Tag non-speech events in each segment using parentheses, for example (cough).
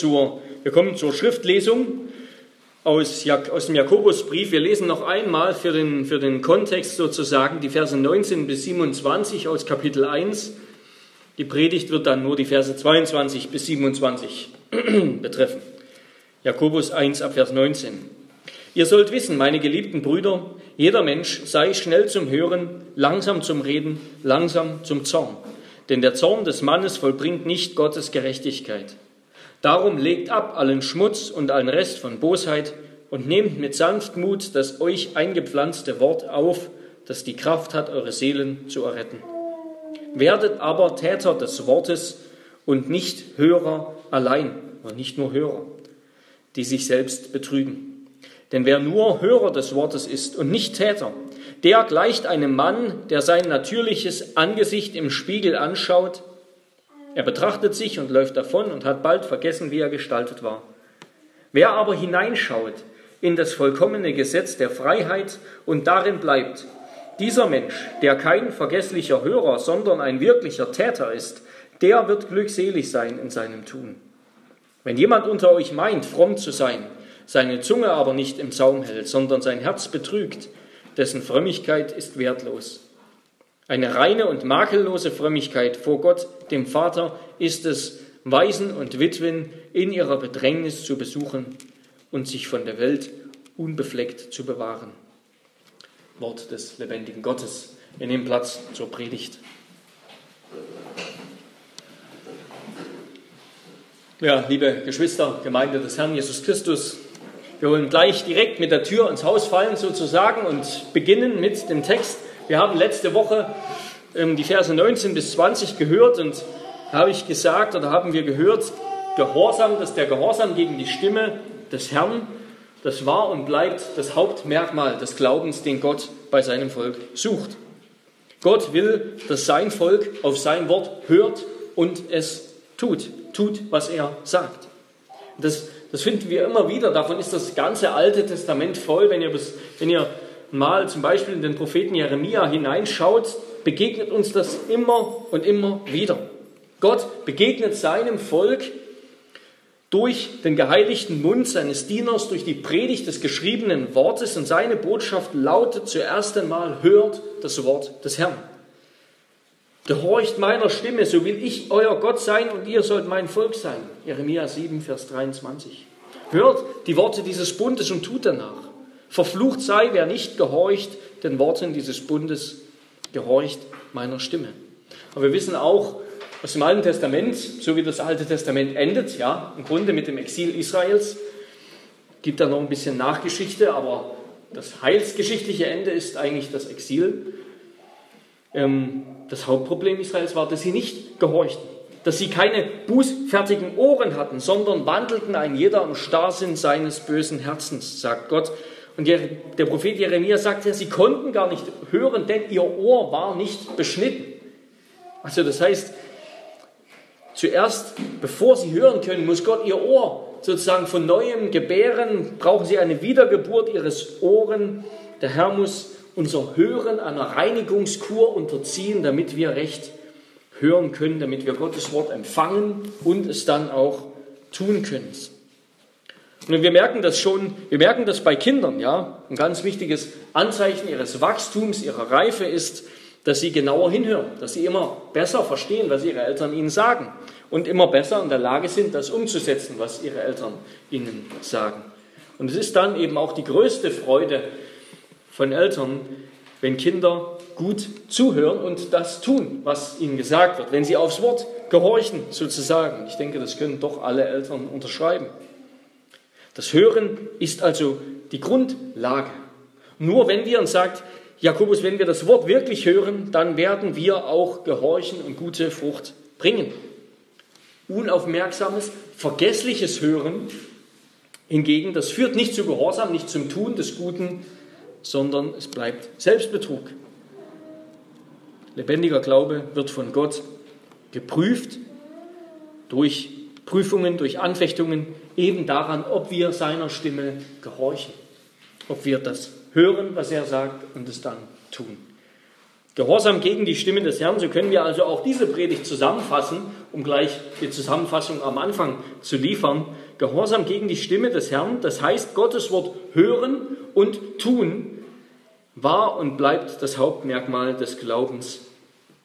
Zur, wir kommen zur Schriftlesung aus, aus dem Jakobusbrief. Wir lesen noch einmal für den, für den Kontext sozusagen die Verse 19 bis 27 aus Kapitel 1. Die Predigt wird dann nur die Verse 22 bis 27 (clears throat) betreffen. Jakobus 1 ab Vers 19. Ihr sollt wissen, meine geliebten Brüder, jeder Mensch sei schnell zum Hören, langsam zum Reden, langsam zum Zorn. Denn der Zorn des Mannes vollbringt nicht Gottes Gerechtigkeit. Darum legt ab allen Schmutz und allen Rest von Bosheit und nehmt mit Sanftmut das euch eingepflanzte Wort auf, das die Kraft hat, eure Seelen zu erretten. Werdet aber Täter des Wortes und nicht Hörer allein, und nicht nur Hörer, die sich selbst betrügen. Denn wer nur Hörer des Wortes ist und nicht Täter, der gleicht einem Mann, der sein natürliches Angesicht im Spiegel anschaut er betrachtet sich und läuft davon und hat bald vergessen, wie er gestaltet war. Wer aber hineinschaut in das vollkommene Gesetz der Freiheit und darin bleibt, dieser Mensch, der kein vergesslicher Hörer, sondern ein wirklicher Täter ist, der wird glückselig sein in seinem Tun. Wenn jemand unter euch meint, fromm zu sein, seine Zunge aber nicht im Zaum hält, sondern sein Herz betrügt, dessen Frömmigkeit ist wertlos. Eine reine und makellose Frömmigkeit vor Gott, dem Vater, ist es, Waisen und Witwen in ihrer Bedrängnis zu besuchen und sich von der Welt unbefleckt zu bewahren. Wort des lebendigen Gottes. Wir nehmen Platz zur Predigt. Ja, liebe Geschwister, Gemeinde des Herrn Jesus Christus, wir wollen gleich direkt mit der Tür ins Haus fallen sozusagen und beginnen mit dem Text wir haben letzte Woche ähm, die Verse 19 bis 20 gehört und habe ich gesagt oder haben wir gehört, Gehorsam, dass der Gehorsam gegen die Stimme des Herrn, das war und bleibt das Hauptmerkmal des Glaubens, den Gott bei seinem Volk sucht. Gott will, dass sein Volk auf sein Wort hört und es tut, tut, was er sagt. Das, das finden wir immer wieder. Davon ist das ganze Alte Testament voll. Wenn ihr, wenn ihr mal zum Beispiel in den Propheten Jeremia hineinschaut, begegnet uns das immer und immer wieder. Gott begegnet seinem Volk durch den geheiligten Mund seines Dieners, durch die Predigt des geschriebenen Wortes und seine Botschaft lautet zuerst einmal, hört das Wort des Herrn. Gehorcht meiner Stimme, so will ich euer Gott sein und ihr sollt mein Volk sein. Jeremia 7, Vers 23. Hört die Worte dieses Bundes und tut danach. Verflucht sei, wer nicht gehorcht den Worten dieses Bundes, gehorcht meiner Stimme. Aber wir wissen auch aus dem Alten Testament, so wie das Alte Testament endet, ja, im Grunde mit dem Exil Israels, gibt da noch ein bisschen Nachgeschichte, aber das heilsgeschichtliche Ende ist eigentlich das Exil. Ähm, das Hauptproblem Israels war, dass sie nicht gehorchten, dass sie keine bußfertigen Ohren hatten, sondern wandelten ein jeder im Starrsinn seines bösen Herzens, sagt Gott und der, Prophet Jeremia sagt ja, sie konnten gar nicht hören, denn ihr Ohr war nicht beschnitten. Also das heißt, zuerst, bevor sie hören können, muss Gott ihr Ohr sozusagen von neuem gebären, brauchen sie eine Wiedergeburt ihres Ohren. Der Herr muss unser Hören einer Reinigungskur unterziehen, damit wir recht hören können, damit wir Gottes Wort empfangen und es dann auch tun können. Und wir merken das schon, wir merken das bei Kindern, ja. Ein ganz wichtiges Anzeichen ihres Wachstums, ihrer Reife ist, dass sie genauer hinhören, dass sie immer besser verstehen, was ihre Eltern ihnen sagen und immer besser in der Lage sind, das umzusetzen, was ihre Eltern ihnen sagen. Und es ist dann eben auch die größte Freude von Eltern, wenn Kinder gut zuhören und das tun, was ihnen gesagt wird, wenn sie aufs Wort gehorchen sozusagen. Ich denke, das können doch alle Eltern unterschreiben. Das Hören ist also die Grundlage. Nur wenn wir, uns sagt Jakobus, wenn wir das Wort wirklich hören, dann werden wir auch gehorchen und gute Frucht bringen. Unaufmerksames, vergessliches Hören hingegen, das führt nicht zu Gehorsam, nicht zum Tun des Guten, sondern es bleibt Selbstbetrug. Lebendiger Glaube wird von Gott geprüft durch Prüfungen, durch Anfechtungen, eben daran, ob wir seiner Stimme gehorchen, ob wir das hören, was er sagt und es dann tun. Gehorsam gegen die Stimme des Herrn, so können wir also auch diese Predigt zusammenfassen um gleich die Zusammenfassung am Anfang zu liefern. Gehorsam gegen die Stimme des Herrn, das heißt Gottes Wort hören und tun, war und bleibt das Hauptmerkmal des Glaubens.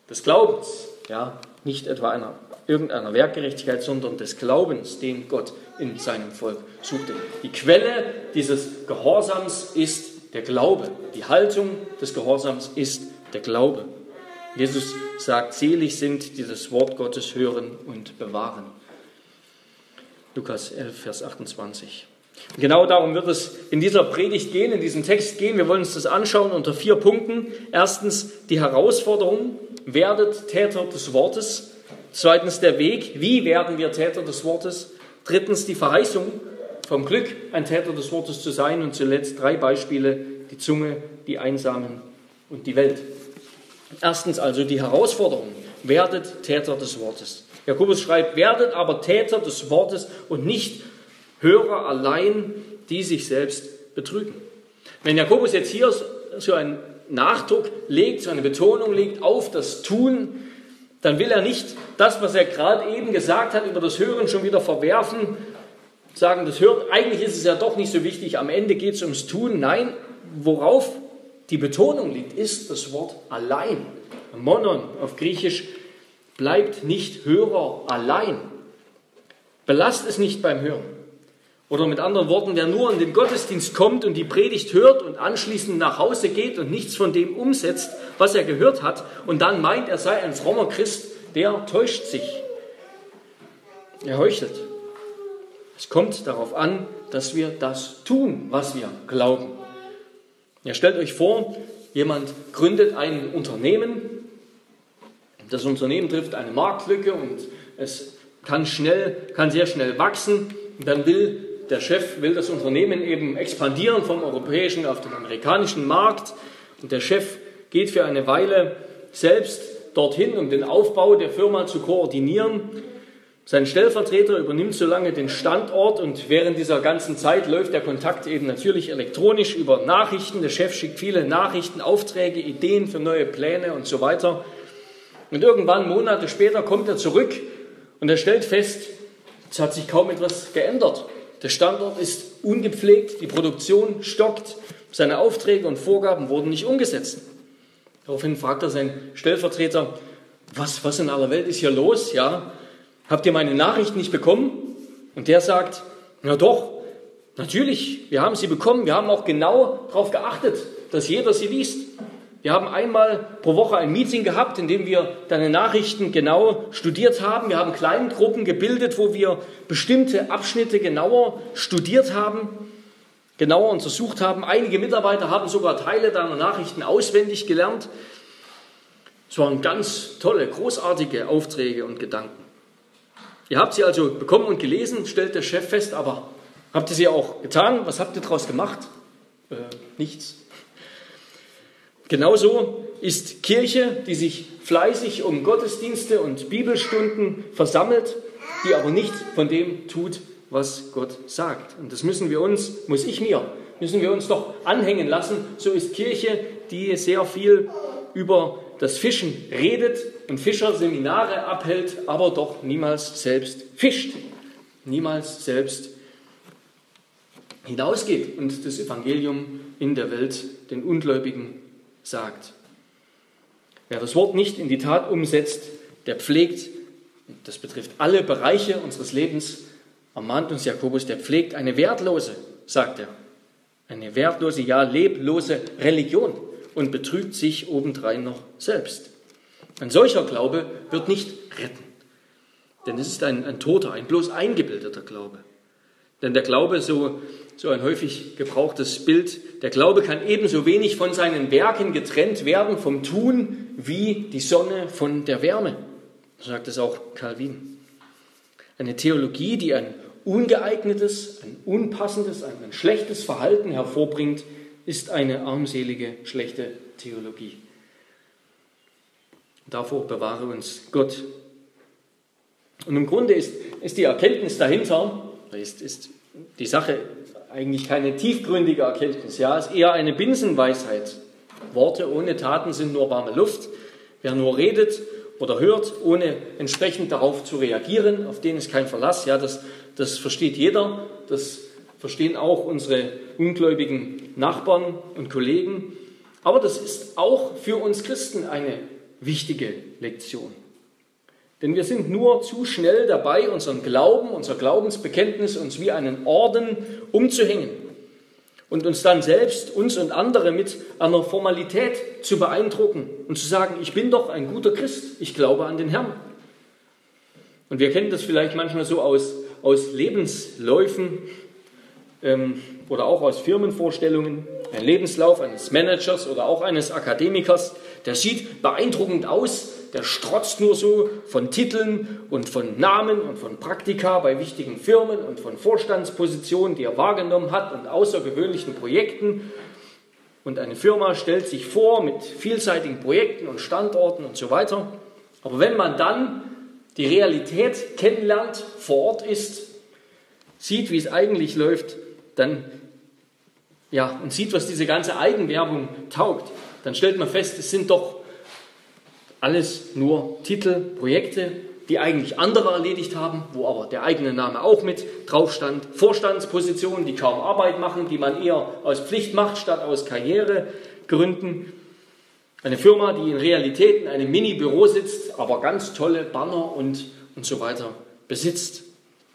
Des Glaubens, ja, nicht etwa einer, irgendeiner Werkgerechtigkeit, sondern des Glaubens, den Gott in seinem Volk suchte. Die Quelle dieses Gehorsams ist der Glaube. Die Haltung des Gehorsams ist der Glaube. Jesus sagt, selig sind, die das Wort Gottes hören und bewahren. Lukas 11, Vers 28. Genau darum wird es in dieser Predigt gehen, in diesem Text gehen. Wir wollen uns das anschauen unter vier Punkten. Erstens die Herausforderung, werdet Täter des Wortes. Zweitens der Weg, wie werden wir Täter des Wortes. Drittens die Verheißung, vom Glück ein Täter des Wortes zu sein. Und zuletzt drei Beispiele, die Zunge, die Einsamen und die Welt. Erstens also die Herausforderung, werdet Täter des Wortes. Jakobus schreibt, werdet aber Täter des Wortes und nicht Hörer allein, die sich selbst betrügen. Wenn Jakobus jetzt hier so einen Nachdruck legt, so eine Betonung legt auf das Tun, dann will er nicht das, was er gerade eben gesagt hat, über das Hören schon wieder verwerfen, sagen, das Hören, eigentlich ist es ja doch nicht so wichtig, am Ende geht es ums Tun. Nein, worauf die Betonung liegt, ist das Wort allein. Monon auf Griechisch bleibt nicht Hörer allein. Belasst es nicht beim Hören. Oder mit anderen Worten, wer nur in den Gottesdienst kommt und die Predigt hört und anschließend nach Hause geht und nichts von dem umsetzt, was er gehört hat, und dann meint, er sei ein frommer Christ, der täuscht sich. Er heuchelt. Es kommt darauf an, dass wir das tun, was wir glauben. Ja, stellt euch vor, jemand gründet ein Unternehmen, das Unternehmen trifft eine Marktlücke und es kann schnell, kann sehr schnell wachsen. Und dann will der Chef will das Unternehmen eben expandieren vom europäischen auf den amerikanischen Markt. Und der Chef geht für eine Weile selbst dorthin, um den Aufbau der Firma zu koordinieren. Sein Stellvertreter übernimmt so lange den Standort und während dieser ganzen Zeit läuft der Kontakt eben natürlich elektronisch über Nachrichten. Der Chef schickt viele Nachrichten, Aufträge, Ideen für neue Pläne und so weiter. Und irgendwann, Monate später, kommt er zurück und er stellt fest, es hat sich kaum etwas geändert. Der Standort ist ungepflegt, die Produktion stockt, seine Aufträge und Vorgaben wurden nicht umgesetzt. Daraufhin fragt er seinen Stellvertreter, was, was in aller Welt ist hier los? Ja, habt ihr meine Nachricht nicht bekommen? Und der sagt, na doch, natürlich, wir haben sie bekommen, wir haben auch genau darauf geachtet, dass jeder sie liest. Wir haben einmal pro Woche ein Meeting gehabt, in dem wir deine Nachrichten genau studiert haben. Wir haben Kleingruppen gebildet, wo wir bestimmte Abschnitte genauer studiert haben, genauer untersucht haben. Einige Mitarbeiter haben sogar Teile deiner Nachrichten auswendig gelernt. Es waren ganz tolle, großartige Aufträge und Gedanken. Ihr habt sie also bekommen und gelesen, stellt der Chef fest, aber habt ihr sie auch getan? Was habt ihr daraus gemacht? Äh, nichts. Genauso ist Kirche, die sich fleißig um Gottesdienste und Bibelstunden versammelt, die aber nicht von dem tut, was Gott sagt. Und das müssen wir uns, muss ich mir, müssen wir uns doch anhängen lassen. So ist Kirche, die sehr viel über das Fischen redet und Fischerseminare abhält, aber doch niemals selbst fischt, niemals selbst hinausgeht und das Evangelium in der Welt den Ungläubigen sagt. Wer das Wort nicht in die Tat umsetzt, der pflegt, das betrifft alle Bereiche unseres Lebens, ermahnt uns Jakobus, der pflegt eine wertlose, sagt er, eine wertlose, ja leblose Religion und betrügt sich obendrein noch selbst. Ein solcher Glaube wird nicht retten, denn es ist ein, ein toter, ein bloß eingebildeter Glaube. Denn der Glaube, so so ein häufig gebrauchtes Bild. Der Glaube kann ebenso wenig von seinen Werken getrennt werden, vom Tun, wie die Sonne von der Wärme. So sagt es auch Calvin. Eine Theologie, die ein ungeeignetes, ein unpassendes, ein, ein schlechtes Verhalten hervorbringt, ist eine armselige, schlechte Theologie. Davor bewahre uns Gott. Und im Grunde ist, ist die Erkenntnis dahinter, ist, ist die Sache eigentlich keine tiefgründige Erkenntnis. Ja, es ist eher eine Binsenweisheit. Worte ohne Taten sind nur warme Luft. Wer nur redet oder hört, ohne entsprechend darauf zu reagieren, auf den ist kein Verlass. Ja, das, das versteht jeder, das verstehen auch unsere ungläubigen Nachbarn und Kollegen. Aber das ist auch für uns Christen eine wichtige Lektion. Denn wir sind nur zu schnell dabei, unseren Glauben, unser Glaubensbekenntnis uns wie einen Orden umzuhängen und uns dann selbst, uns und andere mit einer Formalität zu beeindrucken und zu sagen, ich bin doch ein guter Christ, ich glaube an den Herrn. Und wir kennen das vielleicht manchmal so aus, aus Lebensläufen ähm, oder auch aus Firmenvorstellungen. Ein Lebenslauf eines Managers oder auch eines Akademikers, der sieht beeindruckend aus, der strotzt nur so von Titeln und von Namen und von Praktika bei wichtigen Firmen und von Vorstandspositionen, die er wahrgenommen hat und außergewöhnlichen Projekten. Und eine Firma stellt sich vor mit vielseitigen Projekten und Standorten und so weiter. Aber wenn man dann die Realität kennenlernt, vor Ort ist, sieht, wie es eigentlich läuft, dann ja, und sieht, was diese ganze Eigenwerbung taugt, dann stellt man fest, es sind doch alles nur Titel, Projekte, die eigentlich andere erledigt haben, wo aber der eigene Name auch mit drauf stand. Vorstandspositionen, die kaum Arbeit machen, die man eher aus Pflicht macht, statt aus Karrieregründen. Eine Firma, die in Realität in einem Mini-Büro sitzt, aber ganz tolle Banner und, und so weiter besitzt.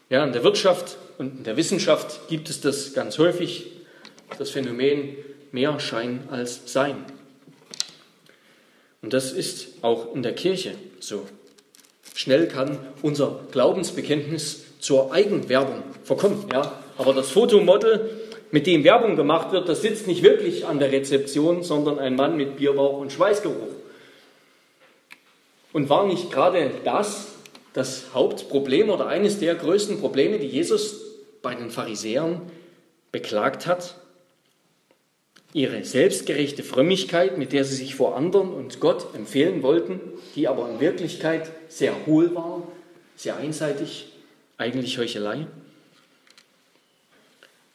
Ja, in der Wirtschaft und in der Wissenschaft gibt es das ganz häufig, das Phänomen mehr Schein als Sein. Und das ist auch in der Kirche so. Schnell kann unser Glaubensbekenntnis zur Eigenwerbung verkommen. Ja? Aber das Fotomodel, mit dem Werbung gemacht wird, das sitzt nicht wirklich an der Rezeption, sondern ein Mann mit Bierbauch und Schweißgeruch. Und war nicht gerade das das Hauptproblem oder eines der größten Probleme, die Jesus bei den Pharisäern beklagt hat? Ihre selbstgerechte Frömmigkeit, mit der sie sich vor anderen und Gott empfehlen wollten, die aber in Wirklichkeit sehr hohl war, sehr einseitig, eigentlich Heuchelei.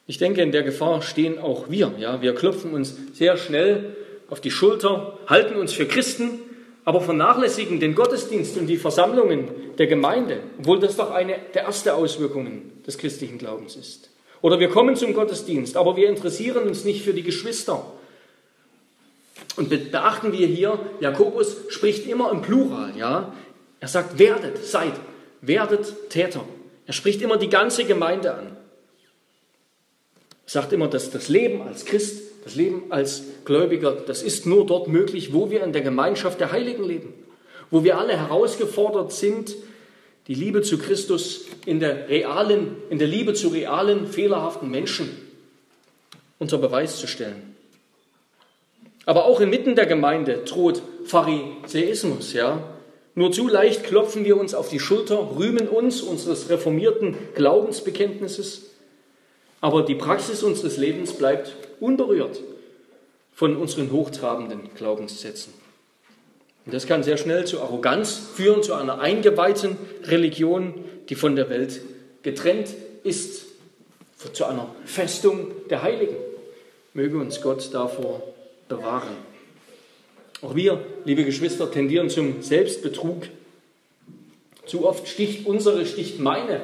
Ich denke, in der Gefahr stehen auch wir. Ja, wir klopfen uns sehr schnell auf die Schulter, halten uns für Christen, aber vernachlässigen den Gottesdienst und die Versammlungen der Gemeinde, obwohl das doch eine der ersten Auswirkungen des christlichen Glaubens ist. Oder wir kommen zum Gottesdienst, aber wir interessieren uns nicht für die Geschwister. Und beachten wir hier, Jakobus spricht immer im Plural, ja. Er sagt, werdet, seid, werdet Täter. Er spricht immer die ganze Gemeinde an. Er sagt immer, dass das Leben als Christ, das Leben als Gläubiger, das ist nur dort möglich, wo wir in der Gemeinschaft der Heiligen leben, wo wir alle herausgefordert sind, die Liebe zu Christus in der realen, in der Liebe zu realen, fehlerhaften Menschen unter Beweis zu stellen. Aber auch inmitten der Gemeinde droht Pharisäismus, ja. Nur zu leicht klopfen wir uns auf die Schulter, rühmen uns unseres reformierten Glaubensbekenntnisses, aber die Praxis unseres Lebens bleibt unberührt von unseren hochtrabenden Glaubenssätzen. Und das kann sehr schnell zu Arroganz führen, zu einer eingeweihten Religion, die von der Welt getrennt ist, zu einer Festung der Heiligen. Möge uns Gott davor bewahren. Auch wir, liebe Geschwister, tendieren zum Selbstbetrug. Zu oft sticht unsere, sticht meine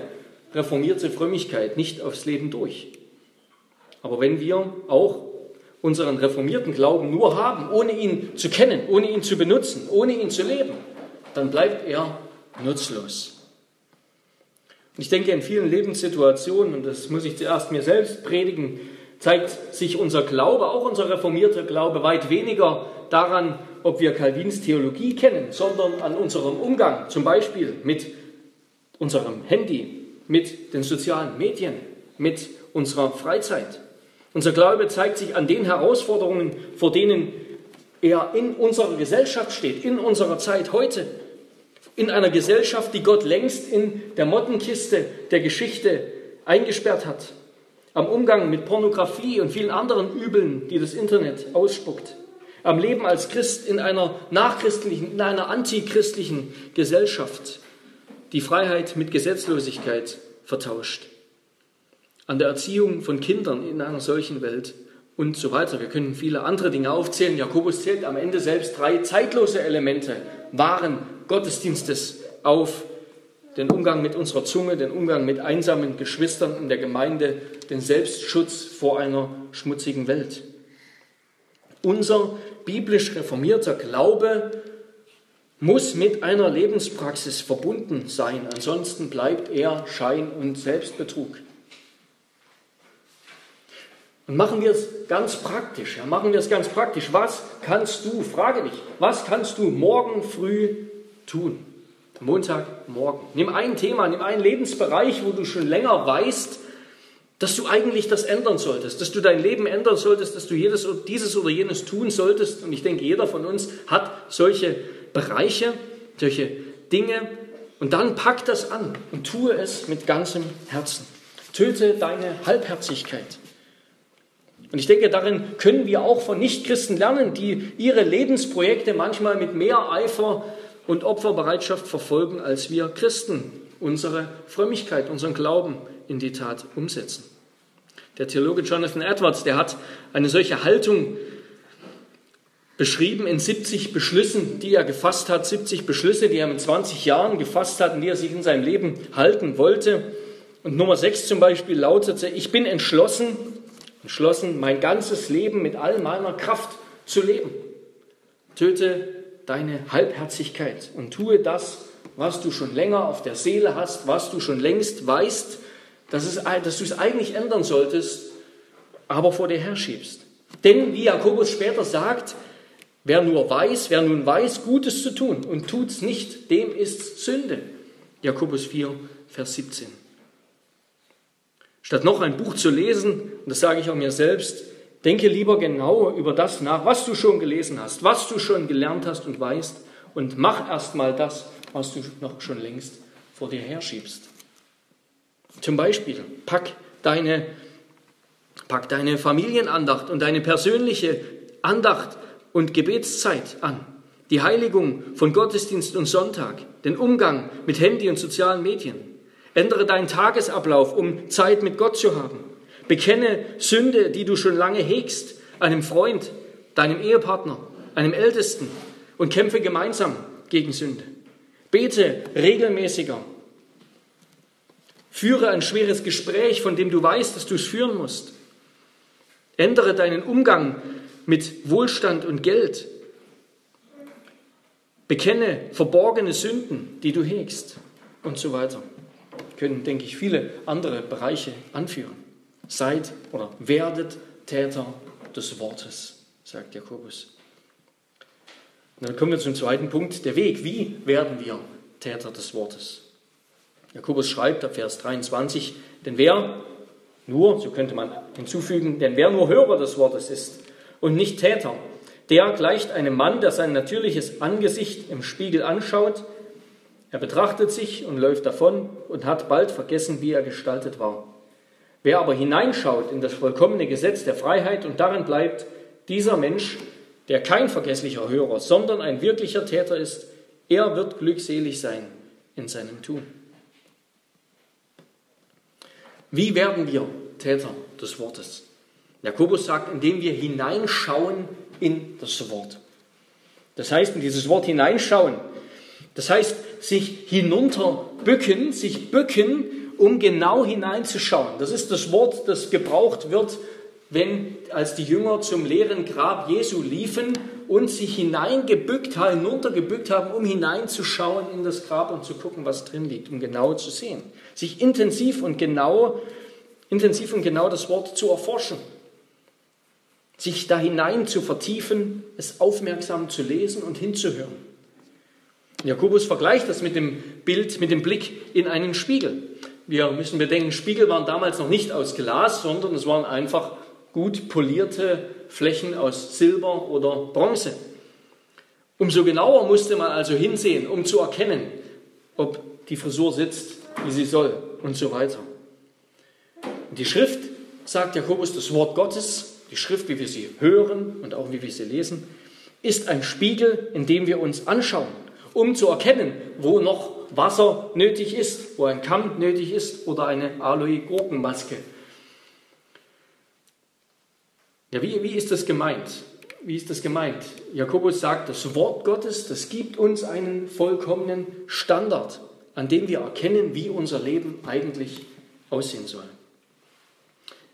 reformierte Frömmigkeit nicht aufs Leben durch. Aber wenn wir auch unseren reformierten Glauben nur haben, ohne ihn zu kennen, ohne ihn zu benutzen, ohne ihn zu leben, dann bleibt er nutzlos. Und ich denke, in vielen Lebenssituationen, und das muss ich zuerst mir selbst predigen, zeigt sich unser Glaube, auch unser reformierter Glaube, weit weniger daran, ob wir Calvins Theologie kennen, sondern an unserem Umgang, zum Beispiel mit unserem Handy, mit den sozialen Medien, mit unserer Freizeit. Unser Glaube zeigt sich an den Herausforderungen, vor denen er in unserer Gesellschaft steht, in unserer Zeit heute. In einer Gesellschaft, die Gott längst in der Mottenkiste der Geschichte eingesperrt hat. Am Umgang mit Pornografie und vielen anderen Übeln, die das Internet ausspuckt. Am Leben als Christ in einer nachchristlichen, in einer antichristlichen Gesellschaft, die Freiheit mit Gesetzlosigkeit vertauscht an der Erziehung von Kindern in einer solchen Welt und so weiter. Wir können viele andere Dinge aufzählen. Jakobus zählt am Ende selbst drei zeitlose Elemente. Wahren Gottesdienstes auf den Umgang mit unserer Zunge, den Umgang mit einsamen Geschwistern in der Gemeinde, den Selbstschutz vor einer schmutzigen Welt. Unser biblisch reformierter Glaube muss mit einer Lebenspraxis verbunden sein, ansonsten bleibt er Schein und Selbstbetrug. Und machen wir es ganz praktisch. Ja, machen wir es ganz praktisch. Was kannst du, frage dich, was kannst du morgen früh tun? Montagmorgen. Nimm ein Thema, nimm einen Lebensbereich, wo du schon länger weißt, dass du eigentlich das ändern solltest, dass du dein Leben ändern solltest, dass du jedes, dieses oder jenes tun solltest. Und ich denke, jeder von uns hat solche Bereiche, solche Dinge. Und dann pack das an und tue es mit ganzem Herzen. Töte deine Halbherzigkeit. Und ich denke, darin können wir auch von Nichtchristen lernen, die ihre Lebensprojekte manchmal mit mehr Eifer und Opferbereitschaft verfolgen, als wir Christen unsere Frömmigkeit, unseren Glauben in die Tat umsetzen. Der Theologe Jonathan Edwards, der hat eine solche Haltung beschrieben in 70 Beschlüssen, die er gefasst hat, 70 Beschlüsse, die er mit 20 Jahren gefasst hat und die er sich in seinem Leben halten wollte. Und Nummer 6 zum Beispiel lautete, ich bin entschlossen, entschlossen, mein ganzes Leben mit all meiner Kraft zu leben. Töte deine Halbherzigkeit und tue das, was du schon länger auf der Seele hast, was du schon längst weißt, dass, es, dass du es eigentlich ändern solltest, aber vor dir herschiebst. Denn, wie Jakobus später sagt, wer nur weiß, wer nun weiß, Gutes zu tun und tut es nicht, dem ist Sünde. Jakobus 4, Vers 17. Statt noch ein Buch zu lesen, und das sage ich auch mir selbst, denke lieber genau über das nach, was du schon gelesen hast, was du schon gelernt hast und weißt, und mach erstmal das, was du noch schon längst vor dir herschiebst. Zum Beispiel, pack deine, pack deine Familienandacht und deine persönliche Andacht und Gebetszeit an, die Heiligung von Gottesdienst und Sonntag, den Umgang mit Handy und sozialen Medien. Ändere deinen Tagesablauf, um Zeit mit Gott zu haben. Bekenne Sünde, die du schon lange hegst, einem Freund, deinem Ehepartner, einem Ältesten und kämpfe gemeinsam gegen Sünde. Bete regelmäßiger. Führe ein schweres Gespräch, von dem du weißt, dass du es führen musst. Ändere deinen Umgang mit Wohlstand und Geld. Bekenne verborgene Sünden, die du hegst und so weiter können, denke ich, viele andere Bereiche anführen. Seid oder werdet Täter des Wortes, sagt Jakobus. Und dann kommen wir zum zweiten Punkt, der Weg. Wie werden wir Täter des Wortes? Jakobus schreibt ab Vers 23, denn wer nur, so könnte man hinzufügen, denn wer nur Hörer des Wortes ist und nicht Täter, der gleicht einem Mann, der sein natürliches Angesicht im Spiegel anschaut er betrachtet sich und läuft davon und hat bald vergessen, wie er gestaltet war. Wer aber hineinschaut in das vollkommene Gesetz der Freiheit und darin bleibt, dieser Mensch, der kein vergesslicher Hörer, sondern ein wirklicher Täter ist, er wird glückselig sein in seinem Tun. Wie werden wir Täter des Wortes? Jakobus sagt, indem wir hineinschauen in das Wort. Das heißt, in dieses Wort hineinschauen. Das heißt, sich hinunterbücken, sich bücken, um genau hineinzuschauen. Das ist das Wort, das gebraucht wird, wenn als die Jünger zum leeren Grab Jesu liefen und sich hineingebückt haben, hinuntergebückt haben, um hineinzuschauen in das Grab und zu gucken, was drin liegt, um genau zu sehen. Sich intensiv und genau, intensiv und genau das Wort zu erforschen. Sich da hinein zu vertiefen, es aufmerksam zu lesen und hinzuhören. Jakobus vergleicht das mit dem Bild, mit dem Blick in einen Spiegel. Wir müssen bedenken, Spiegel waren damals noch nicht aus Glas, sondern es waren einfach gut polierte Flächen aus Silber oder Bronze. Umso genauer musste man also hinsehen, um zu erkennen, ob die Frisur sitzt, wie sie soll und so weiter. Die Schrift, sagt Jakobus, das Wort Gottes, die Schrift, wie wir sie hören und auch wie wir sie lesen, ist ein Spiegel, in dem wir uns anschauen um zu erkennen, wo noch Wasser nötig ist, wo ein Kamm nötig ist oder eine Aloe-Gurkenmaske. Ja, wie, wie ist das gemeint? wie ist das gemeint? Jakobus sagt, das Wort Gottes, das gibt uns einen vollkommenen Standard, an dem wir erkennen, wie unser Leben eigentlich aussehen soll.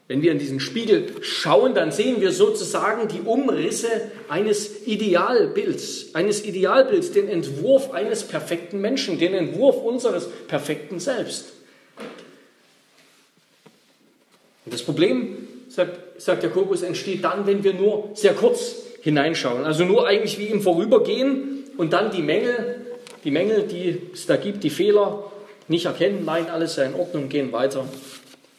Wenn wir in diesen Spiegel schauen, dann sehen wir sozusagen die Umrisse eines Idealbilds, eines Idealbilds, den Entwurf eines perfekten Menschen, den Entwurf unseres perfekten Selbst. Und das Problem, sagt, sagt Jakobus, entsteht dann, wenn wir nur sehr kurz hineinschauen. Also nur eigentlich wie im Vorübergehen und dann die Mängel, die Mängel, die es da gibt, die Fehler nicht erkennen, meinen, alles sei in Ordnung, gehen weiter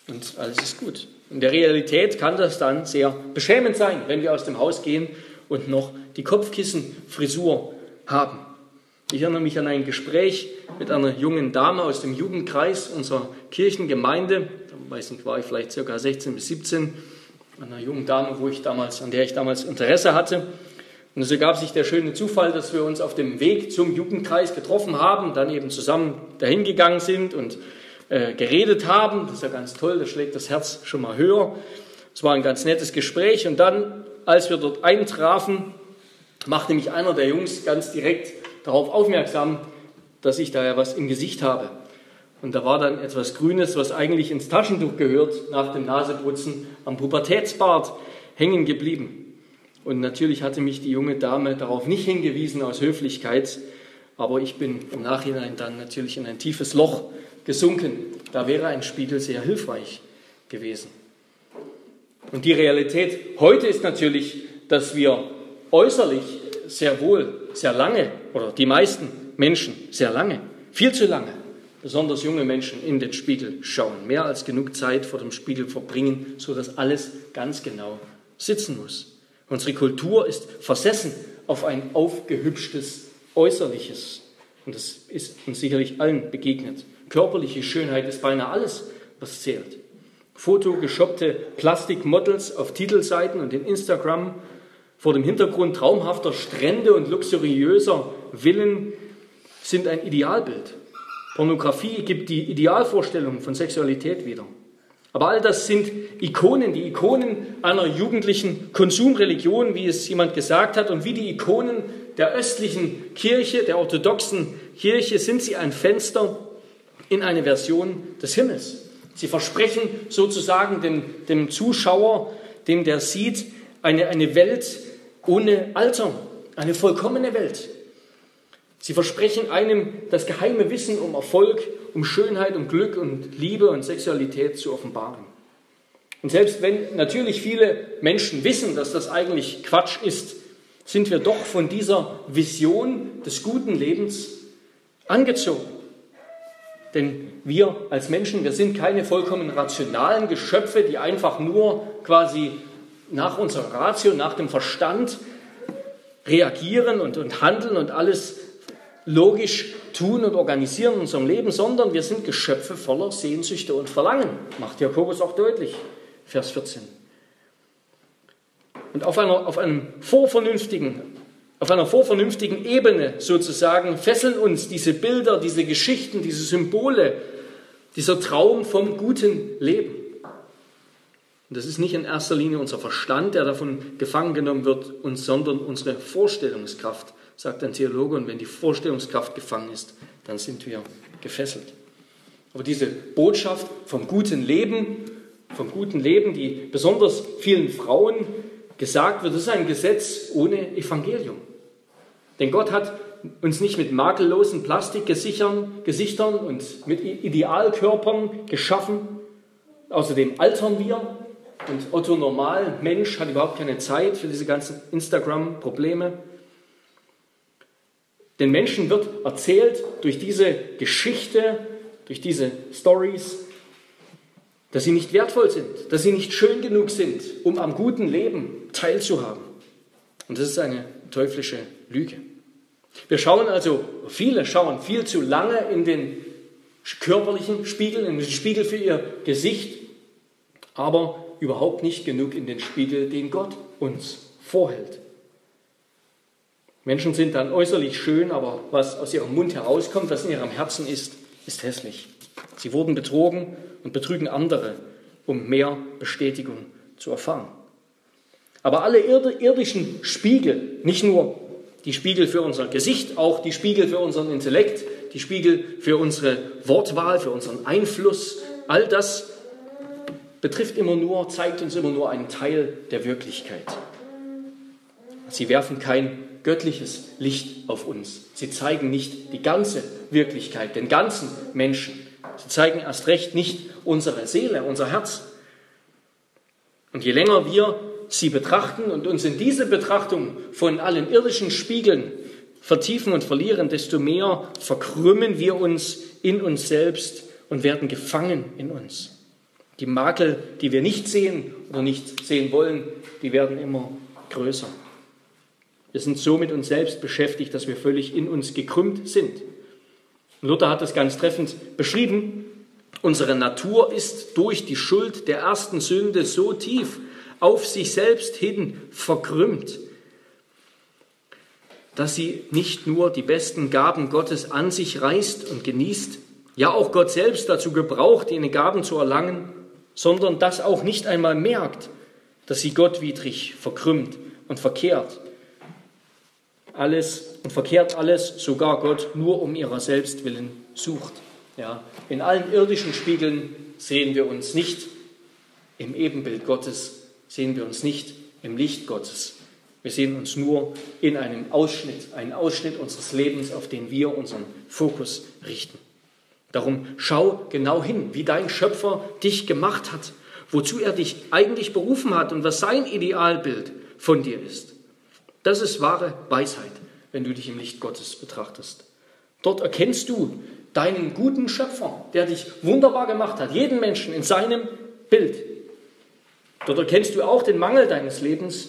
und alles ist gut. In der Realität kann das dann sehr beschämend sein, wenn wir aus dem Haus gehen und noch die Kopfkissenfrisur haben. Ich erinnere mich an ein Gespräch mit einer jungen Dame aus dem Jugendkreis unserer Kirchengemeinde. Da weiß nicht, war ich vielleicht circa 16 bis 17. Einer jungen Dame, wo ich damals, an der ich damals Interesse hatte. Und so gab sich der schöne Zufall, dass wir uns auf dem Weg zum Jugendkreis getroffen haben, dann eben zusammen dahin gegangen sind und äh, geredet haben. Das ist ja ganz toll, da schlägt das Herz schon mal höher. Es war ein ganz nettes Gespräch und dann, als wir dort eintrafen, machte mich einer der Jungs ganz direkt darauf aufmerksam, dass ich da ja was im Gesicht habe. Und da war dann etwas Grünes, was eigentlich ins Taschentuch gehört, nach dem Naseputzen am Pubertätsbart hängen geblieben. Und natürlich hatte mich die junge Dame darauf nicht hingewiesen aus Höflichkeit, aber ich bin im Nachhinein dann natürlich in ein tiefes Loch gesunken. Da wäre ein Spiegel sehr hilfreich gewesen. Und die Realität heute ist natürlich, dass wir äußerlich sehr wohl, sehr lange, oder die meisten Menschen sehr lange, viel zu lange, besonders junge Menschen in den Spiegel schauen, mehr als genug Zeit vor dem Spiegel verbringen, sodass alles ganz genau sitzen muss. Unsere Kultur ist versessen auf ein aufgehübschtes Äußerliches. Und das ist uns sicherlich allen begegnet. Körperliche Schönheit ist beinahe alles, was zählt. Fotogeshoppte Plastikmodels auf Titelseiten und in Instagram vor dem Hintergrund traumhafter Strände und luxuriöser Villen sind ein Idealbild. Pornografie gibt die Idealvorstellung von Sexualität wieder. Aber all das sind Ikonen, die Ikonen einer jugendlichen Konsumreligion, wie es jemand gesagt hat, und wie die Ikonen der östlichen Kirche, der orthodoxen Kirche, sind sie ein Fenster in eine Version des Himmels. Sie versprechen sozusagen dem, dem Zuschauer, dem der sieht, eine, eine Welt ohne Alter, eine vollkommene Welt. Sie versprechen einem das geheime Wissen um Erfolg, um Schönheit, um Glück und Liebe und Sexualität zu offenbaren. Und selbst wenn natürlich viele Menschen wissen, dass das eigentlich Quatsch ist, sind wir doch von dieser Vision des guten Lebens angezogen. Denn wir als Menschen, wir sind keine vollkommen rationalen Geschöpfe, die einfach nur quasi nach unserer Ratio, nach dem Verstand reagieren und, und handeln und alles logisch tun und organisieren in unserem Leben, sondern wir sind Geschöpfe voller Sehnsüchte und Verlangen. Macht Jakobus auch deutlich, Vers 14. Und auf einer, auf einem vorvernünftigen, auf einer vorvernünftigen Ebene sozusagen fesseln uns diese Bilder, diese Geschichten, diese Symbole, dieser Traum vom guten Leben. Und das ist nicht in erster Linie unser Verstand, der davon gefangen genommen wird, uns, sondern unsere Vorstellungskraft, sagt ein Theologe. Und wenn die Vorstellungskraft gefangen ist, dann sind wir gefesselt. Aber diese Botschaft vom guten Leben, vom guten Leben, die besonders vielen Frauen gesagt wird, das ist ein Gesetz ohne Evangelium. Denn Gott hat uns nicht mit makellosen Plastikgesichtern und mit Idealkörpern geschaffen. Außerdem altern wir und Otto Normal Mensch hat überhaupt keine Zeit für diese ganzen Instagram-Probleme. Den Menschen wird erzählt durch diese Geschichte, durch diese Stories, dass sie nicht wertvoll sind, dass sie nicht schön genug sind, um am guten Leben teilzuhaben. Und das ist eine teuflische Lüge. Wir schauen also, viele schauen viel zu lange in den körperlichen Spiegel, in den Spiegel für ihr Gesicht, aber überhaupt nicht genug in den Spiegel, den Gott uns vorhält. Menschen sind dann äußerlich schön, aber was aus ihrem Mund herauskommt, was in ihrem Herzen ist, ist hässlich. Sie wurden betrogen und betrügen andere, um mehr Bestätigung zu erfahren. Aber alle irdischen Spiegel, nicht nur die Spiegel für unser Gesicht, auch die Spiegel für unseren Intellekt, die Spiegel für unsere Wortwahl, für unseren Einfluss, all das betrifft immer nur, zeigt uns immer nur einen Teil der Wirklichkeit. Sie werfen kein göttliches Licht auf uns. Sie zeigen nicht die ganze Wirklichkeit, den ganzen Menschen. Sie zeigen erst recht nicht unsere Seele, unser Herz. Und je länger wir sie betrachten und uns in diese Betrachtung von allen irdischen Spiegeln vertiefen und verlieren, desto mehr verkrümmen wir uns in uns selbst und werden gefangen in uns. Die Makel, die wir nicht sehen oder nicht sehen wollen, die werden immer größer. Wir sind so mit uns selbst beschäftigt, dass wir völlig in uns gekrümmt sind. Luther hat das ganz treffend beschrieben. Unsere Natur ist durch die Schuld der ersten Sünde so tief auf sich selbst hin verkrümmt, dass sie nicht nur die besten Gaben Gottes an sich reißt und genießt, ja auch Gott selbst dazu gebraucht, ihre Gaben zu erlangen, sondern das auch nicht einmal merkt, dass sie gottwidrig verkrümmt und verkehrt. Alles und verkehrt alles, sogar Gott, nur um ihrer selbst willen sucht. Ja, in allen irdischen Spiegeln sehen wir uns nicht im Ebenbild Gottes, sehen wir uns nicht im Licht Gottes. Wir sehen uns nur in einem Ausschnitt, einen Ausschnitt unseres Lebens, auf den wir unseren Fokus richten. Darum schau genau hin, wie dein Schöpfer dich gemacht hat, wozu er dich eigentlich berufen hat und was sein Idealbild von dir ist. Das ist wahre Weisheit, wenn du dich im Licht Gottes betrachtest. Dort erkennst du deinen guten Schöpfer, der dich wunderbar gemacht hat, jeden Menschen in seinem Bild. Dort erkennst du auch den Mangel deines Lebens,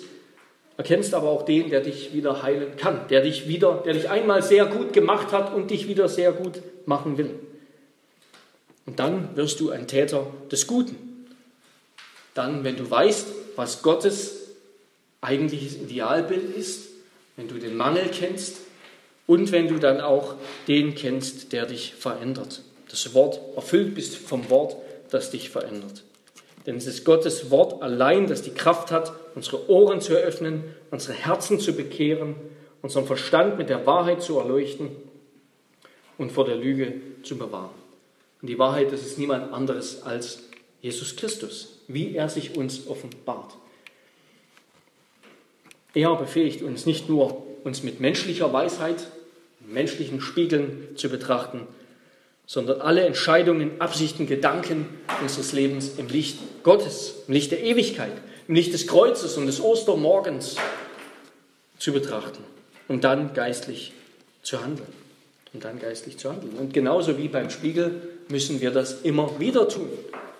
erkennst aber auch den, der dich wieder heilen kann, der dich wieder, der dich einmal sehr gut gemacht hat und dich wieder sehr gut machen will. Und dann wirst du ein Täter des Guten. Dann, wenn du weißt, was Gottes eigentliches Idealbild ist, wenn du den Mangel kennst und wenn du dann auch den kennst, der dich verändert. Das Wort erfüllt bist vom Wort, das dich verändert. Denn es ist Gottes Wort allein, das die Kraft hat, unsere Ohren zu eröffnen, unsere Herzen zu bekehren, unseren Verstand mit der Wahrheit zu erleuchten und vor der Lüge zu bewahren. Und die Wahrheit, das ist niemand anderes als Jesus Christus, wie er sich uns offenbart. Er befähigt uns nicht nur, uns mit menschlicher Weisheit, menschlichen Spiegeln zu betrachten, sondern alle Entscheidungen, Absichten, Gedanken unseres Lebens im Licht Gottes, im Licht der Ewigkeit, im Licht des Kreuzes und des Ostermorgens zu betrachten und dann geistlich zu handeln. Und dann geistlich zu handeln. Und genauso wie beim Spiegel müssen wir das immer wieder tun.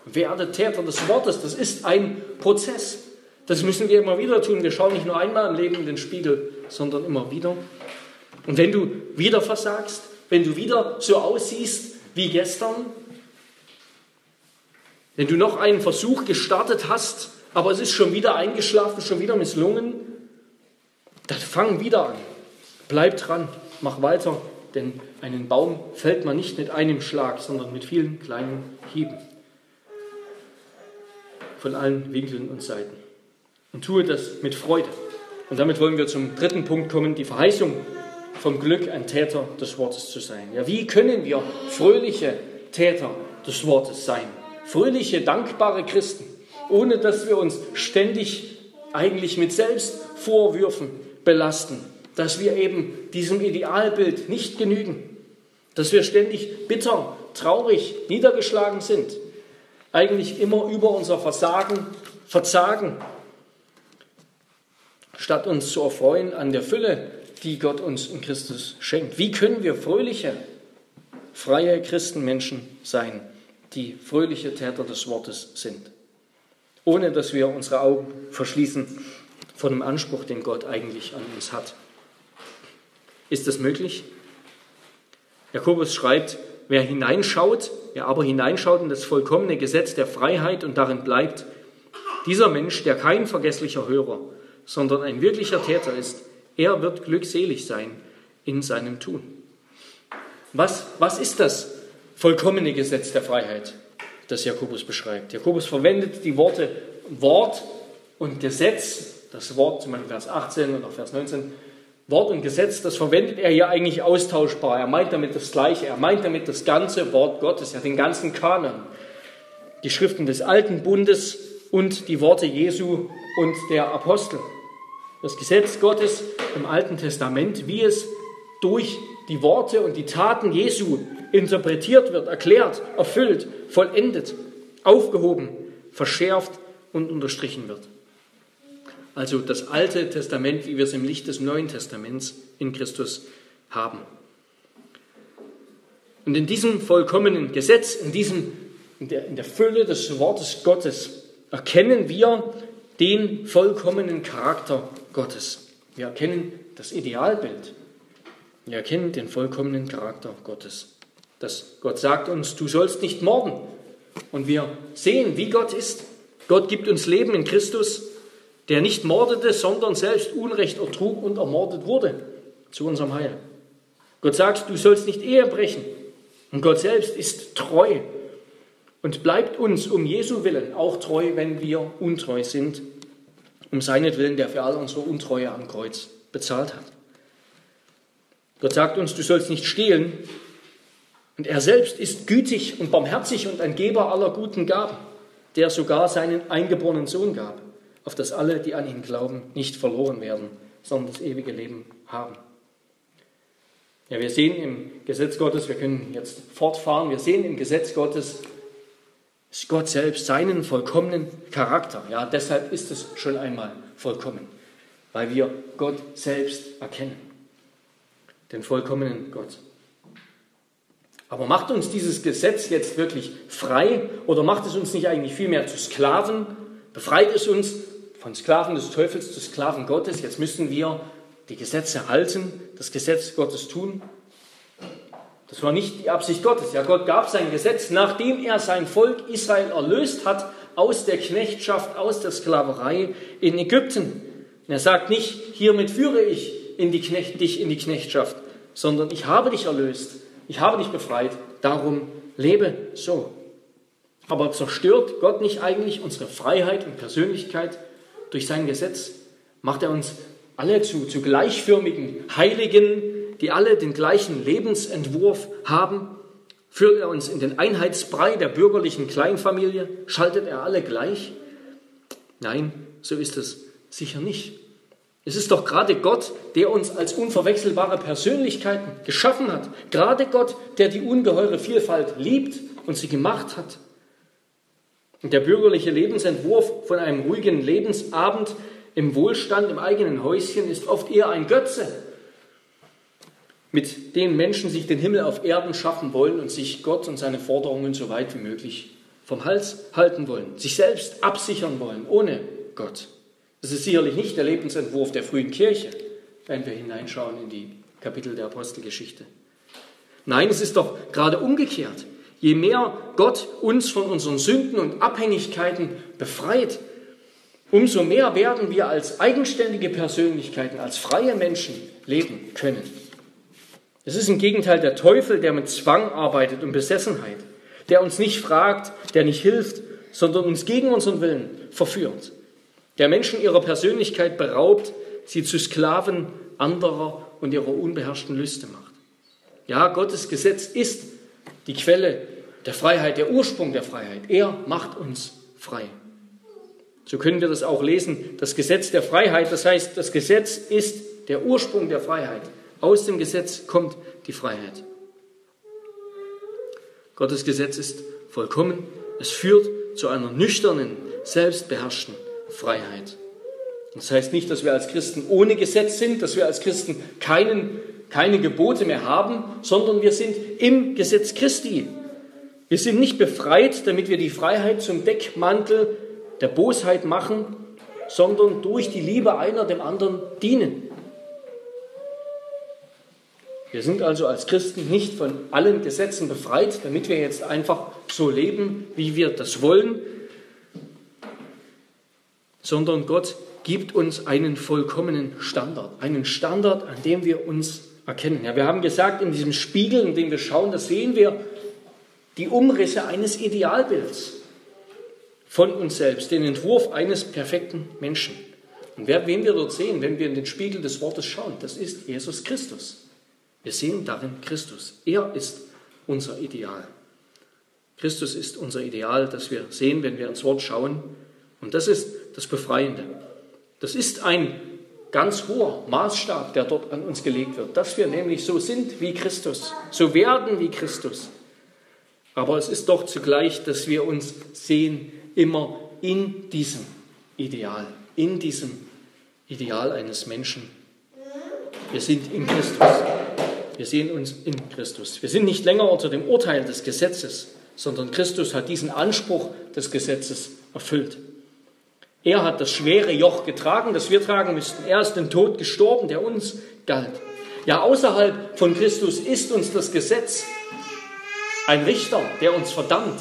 Werde Täter des Wortes, das ist ein Prozess. Das müssen wir immer wieder tun. Wir schauen nicht nur einmal im Leben in den Spiegel, sondern immer wieder. Und wenn du wieder versagst, wenn du wieder so aussiehst, wie gestern? Wenn du noch einen Versuch gestartet hast, aber es ist schon wieder eingeschlafen, schon wieder misslungen, dann fang wieder an. Bleib dran, mach weiter, denn einen Baum fällt man nicht mit einem Schlag, sondern mit vielen kleinen Hieben. Von allen Winkeln und Seiten. Und tue das mit Freude. Und damit wollen wir zum dritten Punkt kommen, die Verheißung vom Glück, ein Täter des Wortes zu sein. Ja, wie können wir fröhliche Täter des Wortes sein? Fröhliche, dankbare Christen, ohne dass wir uns ständig eigentlich mit Selbstvorwürfen belasten, dass wir eben diesem Idealbild nicht genügen, dass wir ständig bitter, traurig, niedergeschlagen sind, eigentlich immer über unser Versagen, Verzagen, statt uns zu erfreuen an der Fülle die Gott uns in Christus schenkt. Wie können wir fröhliche, freie Christenmenschen sein, die fröhliche Täter des Wortes sind, ohne dass wir unsere Augen verschließen vor dem Anspruch, den Gott eigentlich an uns hat? Ist das möglich? Jakobus schreibt, wer hineinschaut, wer aber hineinschaut in das vollkommene Gesetz der Freiheit und darin bleibt, dieser Mensch, der kein vergesslicher Hörer, sondern ein wirklicher Täter ist, er wird glückselig sein in seinem Tun. Was, was ist das vollkommene Gesetz der Freiheit, das Jakobus beschreibt? Jakobus verwendet die Worte Wort und Gesetz Das Wort, zum Beispiel Vers 18 und auch Vers 19, Wort und Gesetz, das verwendet er hier eigentlich austauschbar. Er meint damit das Gleiche. Er meint damit das ganze Wort Gottes, ja den ganzen Kanon. Die Schriften des Alten Bundes und die Worte Jesu und der Apostel. Das Gesetz Gottes im Alten Testament, wie es durch die Worte und die Taten Jesu interpretiert wird, erklärt, erfüllt, vollendet, aufgehoben, verschärft und unterstrichen wird. Also das Alte Testament, wie wir es im Licht des Neuen Testaments in Christus haben. Und in diesem vollkommenen Gesetz, in, diesem, in, der, in der Fülle des Wortes Gottes, erkennen wir den vollkommenen Charakter Gottes. Wir erkennen das Idealbild. Wir erkennen den vollkommenen Charakter Gottes. Dass Gott sagt uns, du sollst nicht morden. Und wir sehen, wie Gott ist. Gott gibt uns Leben in Christus der nicht mordete, sondern selbst Unrecht ertrug und ermordet wurde zu unserem Heil. Gott sagt, du sollst nicht Ehe brechen. Und Gott selbst ist treu und bleibt uns um Jesu Willen auch treu, wenn wir untreu sind, um seinetwillen, der für all unsere Untreue am Kreuz bezahlt hat. Gott sagt uns, du sollst nicht stehlen. Und er selbst ist gütig und barmherzig und ein Geber aller guten Gaben, der sogar seinen eingeborenen Sohn gab auf dass alle, die an ihn glauben, nicht verloren werden, sondern das ewige Leben haben. Ja, wir sehen im Gesetz Gottes, wir können jetzt fortfahren, wir sehen im Gesetz Gottes Gott selbst seinen vollkommenen Charakter. Ja, deshalb ist es schon einmal vollkommen, weil wir Gott selbst erkennen. Den vollkommenen Gott. Aber macht uns dieses Gesetz jetzt wirklich frei oder macht es uns nicht eigentlich vielmehr zu Sklaven? Befreit es uns von Sklaven des Teufels zu Sklaven Gottes. Jetzt müssen wir die Gesetze halten, das Gesetz Gottes tun. Das war nicht die Absicht Gottes. Ja, Gott gab sein Gesetz, nachdem er sein Volk Israel erlöst hat aus der Knechtschaft, aus der Sklaverei in Ägypten. Und er sagt nicht, hiermit führe ich in Knecht, dich in die Knechtschaft, sondern ich habe dich erlöst, ich habe dich befreit, darum lebe so. Aber zerstört Gott nicht eigentlich unsere Freiheit und Persönlichkeit durch sein Gesetz macht er uns alle zu, zu gleichförmigen Heiligen, die alle den gleichen Lebensentwurf haben. Führt er uns in den Einheitsbrei der bürgerlichen Kleinfamilie? Schaltet er alle gleich? Nein, so ist es sicher nicht. Es ist doch gerade Gott, der uns als unverwechselbare Persönlichkeiten geschaffen hat. Gerade Gott, der die ungeheure Vielfalt liebt und sie gemacht hat. Und der bürgerliche Lebensentwurf von einem ruhigen Lebensabend im Wohlstand im eigenen Häuschen ist oft eher ein Götze, mit dem Menschen sich den Himmel auf Erden schaffen wollen und sich Gott und seine Forderungen so weit wie möglich vom Hals halten wollen, sich selbst absichern wollen, ohne Gott. Das ist sicherlich nicht der Lebensentwurf der frühen Kirche, wenn wir hineinschauen in die Kapitel der Apostelgeschichte. Nein, es ist doch gerade umgekehrt. Je mehr Gott uns von unseren Sünden und Abhängigkeiten befreit, umso mehr werden wir als eigenständige Persönlichkeiten, als freie Menschen leben können. Es ist im Gegenteil der Teufel, der mit Zwang arbeitet und Besessenheit, der uns nicht fragt, der nicht hilft, sondern uns gegen unseren Willen verführt, der Menschen ihrer Persönlichkeit beraubt, sie zu Sklaven anderer und ihrer unbeherrschten Lüste macht. Ja, Gottes Gesetz ist die Quelle der Freiheit, der Ursprung der Freiheit. Er macht uns frei. So können wir das auch lesen. Das Gesetz der Freiheit, das heißt, das Gesetz ist der Ursprung der Freiheit. Aus dem Gesetz kommt die Freiheit. Gottes Gesetz ist vollkommen. Es führt zu einer nüchternen, selbstbeherrschten Freiheit. Das heißt nicht, dass wir als Christen ohne Gesetz sind, dass wir als Christen keinen keine Gebote mehr haben, sondern wir sind im Gesetz Christi. Wir sind nicht befreit, damit wir die Freiheit zum Deckmantel der Bosheit machen, sondern durch die Liebe einer dem anderen dienen. Wir sind also als Christen nicht von allen Gesetzen befreit, damit wir jetzt einfach so leben, wie wir das wollen, sondern Gott gibt uns einen vollkommenen Standard, einen Standard, an dem wir uns erkennen. Ja, wir haben gesagt, in diesem Spiegel, in dem wir schauen, da sehen wir die Umrisse eines Idealbilds von uns selbst, den Entwurf eines perfekten Menschen. Und wer, wen wir dort sehen, wenn wir in den Spiegel des Wortes schauen, das ist Jesus Christus. Wir sehen darin Christus. Er ist unser Ideal. Christus ist unser Ideal, das wir sehen, wenn wir ins Wort schauen. Und das ist das Befreiende. Das ist ein ganz hoher Maßstab, der dort an uns gelegt wird, dass wir nämlich so sind wie Christus, so werden wie Christus. Aber es ist doch zugleich, dass wir uns sehen immer in diesem Ideal, in diesem Ideal eines Menschen. Wir sind in Christus. Wir sehen uns in Christus. Wir sind nicht länger unter dem Urteil des Gesetzes, sondern Christus hat diesen Anspruch des Gesetzes erfüllt. Er hat das schwere Joch getragen, das wir tragen müssten. Er ist den Tod gestorben, der uns galt. Ja, außerhalb von Christus ist uns das Gesetz ein Richter, der uns verdammt.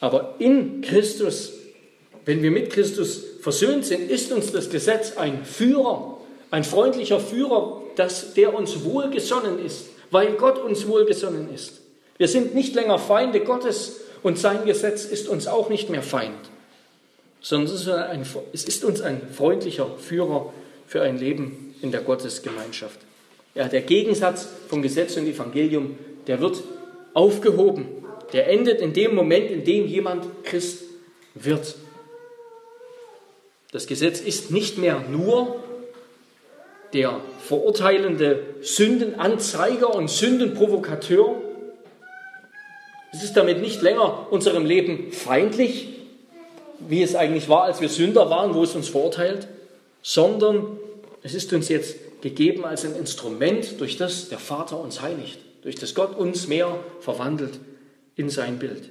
Aber in Christus, wenn wir mit Christus versöhnt sind, ist uns das Gesetz ein Führer, ein freundlicher Führer, das, der uns wohlgesonnen ist, weil Gott uns wohlgesonnen ist. Wir sind nicht länger Feinde Gottes und sein Gesetz ist uns auch nicht mehr Feind sondern es ist, uns ein freundlicher Führer für ein Leben in der Gottesgemeinschaft. Ja, der Gegensatz von Gesetz und Evangelium, der wird aufgehoben. Der endet in dem Moment, in dem jemand Christ wird. Das Gesetz ist nicht mehr nur der verurteilende Sündenanzeiger und Sündenprovokateur. Es ist damit nicht länger unserem Leben feindlich, wie es eigentlich war, als wir Sünder waren, wo es uns verurteilt, sondern es ist uns jetzt gegeben als ein Instrument, durch das der Vater uns heiligt, durch das Gott uns mehr verwandelt in sein Bild.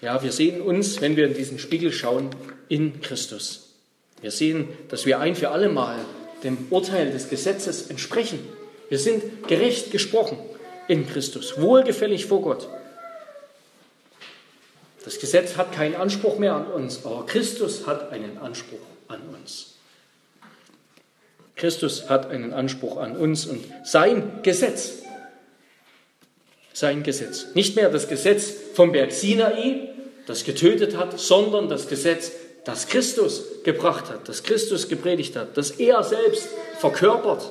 Ja, wir sehen uns, wenn wir in diesen Spiegel schauen, in Christus. Wir sehen, dass wir ein für alle Mal dem Urteil des Gesetzes entsprechen. Wir sind gerecht gesprochen in Christus, wohlgefällig vor Gott. Das Gesetz hat keinen Anspruch mehr an uns, aber Christus hat einen Anspruch an uns. Christus hat einen Anspruch an uns und sein Gesetz, sein Gesetz, nicht mehr das Gesetz vom Berg Sinai, das getötet hat, sondern das Gesetz, das Christus gebracht hat, das Christus gepredigt hat, das er selbst verkörpert.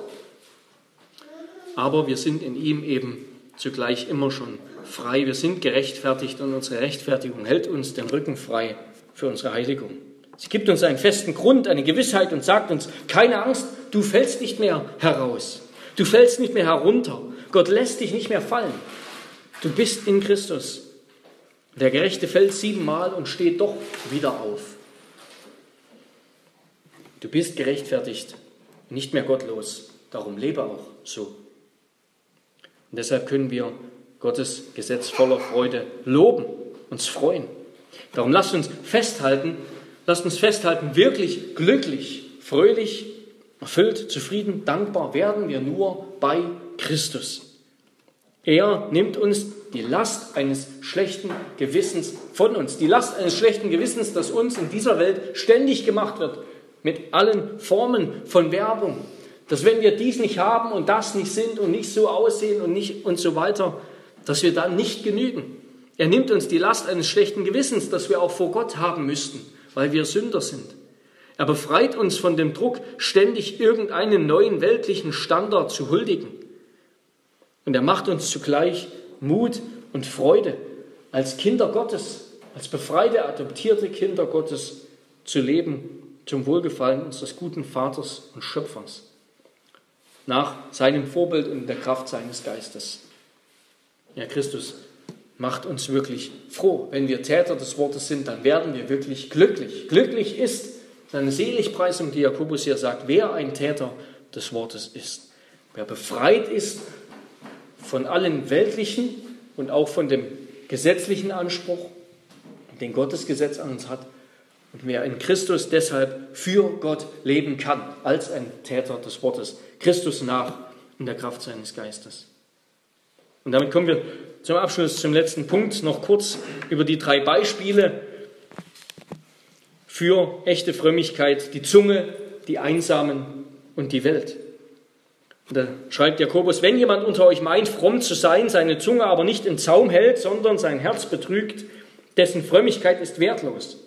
Aber wir sind in ihm eben zugleich immer schon frei, wir sind gerechtfertigt und unsere Rechtfertigung hält uns den Rücken frei für unsere Heiligung. Sie gibt uns einen festen Grund, eine Gewissheit und sagt uns, keine Angst, du fällst nicht mehr heraus, du fällst nicht mehr herunter, Gott lässt dich nicht mehr fallen, du bist in Christus. Der Gerechte fällt siebenmal und steht doch wieder auf. Du bist gerechtfertigt, nicht mehr gottlos, darum lebe auch so. Und deshalb können wir Gottes Gesetz voller Freude loben, uns freuen. Darum lasst uns festhalten, lasst uns festhalten, wirklich glücklich, fröhlich, erfüllt, zufrieden, dankbar werden wir nur bei Christus. Er nimmt uns die Last eines schlechten Gewissens von uns. Die Last eines schlechten Gewissens, das uns in dieser Welt ständig gemacht wird, mit allen Formen von Werbung. Dass wenn wir dies nicht haben und das nicht sind und nicht so aussehen und, nicht und so weiter, dass wir dann nicht genügen. Er nimmt uns die Last eines schlechten Gewissens, das wir auch vor Gott haben müssten, weil wir Sünder sind. Er befreit uns von dem Druck, ständig irgendeinen neuen weltlichen Standard zu huldigen. Und er macht uns zugleich Mut und Freude, als Kinder Gottes, als befreite, adoptierte Kinder Gottes zu leben, zum Wohlgefallen unseres guten Vaters und Schöpfers, nach seinem Vorbild und der Kraft seines Geistes. Ja, Christus macht uns wirklich froh. Wenn wir Täter des Wortes sind, dann werden wir wirklich glücklich. Glücklich ist seine Seligpreisung, die Jakobus hier sagt, wer ein Täter des Wortes ist. Wer befreit ist von allen weltlichen und auch von dem gesetzlichen Anspruch, den Gottes Gesetz an uns hat. Und wer in Christus deshalb für Gott leben kann, als ein Täter des Wortes. Christus nach in der Kraft seines Geistes. Und damit kommen wir zum Abschluss, zum letzten Punkt, noch kurz über die drei Beispiele für echte Frömmigkeit, die Zunge, die Einsamen und die Welt. Und da schreibt Jakobus, wenn jemand unter euch meint, fromm zu sein, seine Zunge aber nicht in Zaum hält, sondern sein Herz betrügt, dessen Frömmigkeit ist wertlos.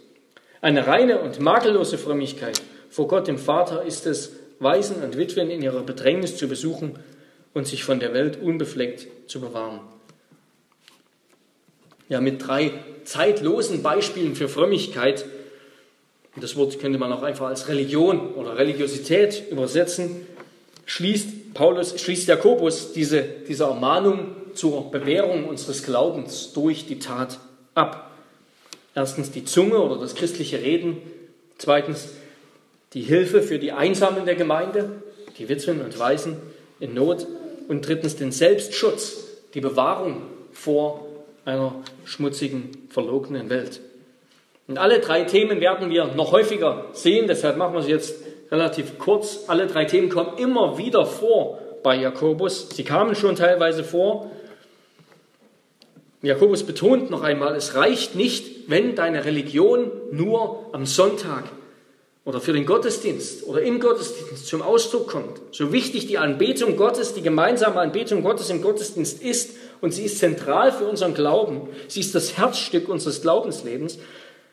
Eine reine und makellose Frömmigkeit vor Gott dem Vater ist es, Waisen und Witwen in ihrer Bedrängnis zu besuchen und sich von der Welt unbefleckt zu bewahren. Ja, mit drei zeitlosen Beispielen für Frömmigkeit, das Wort könnte man auch einfach als Religion oder Religiosität übersetzen, schließt Paulus, schließt Jakobus diese, diese Ermahnung zur Bewährung unseres Glaubens durch die Tat ab. Erstens die Zunge oder das christliche Reden. Zweitens die Hilfe für die Einsamen der Gemeinde, die Witwen und Waisen in Not. Und drittens den Selbstschutz, die Bewahrung vor einer schmutzigen, verlogenen Welt. Und alle drei Themen werden wir noch häufiger sehen, deshalb machen wir sie jetzt relativ kurz. Alle drei Themen kommen immer wieder vor bei Jakobus. Sie kamen schon teilweise vor Jakobus betont noch einmal, es reicht nicht, wenn deine Religion nur am Sonntag oder für den Gottesdienst oder im Gottesdienst zum Ausdruck kommt. So wichtig die Anbetung Gottes, die gemeinsame Anbetung Gottes im Gottesdienst ist und sie ist zentral für unseren Glauben, sie ist das Herzstück unseres Glaubenslebens,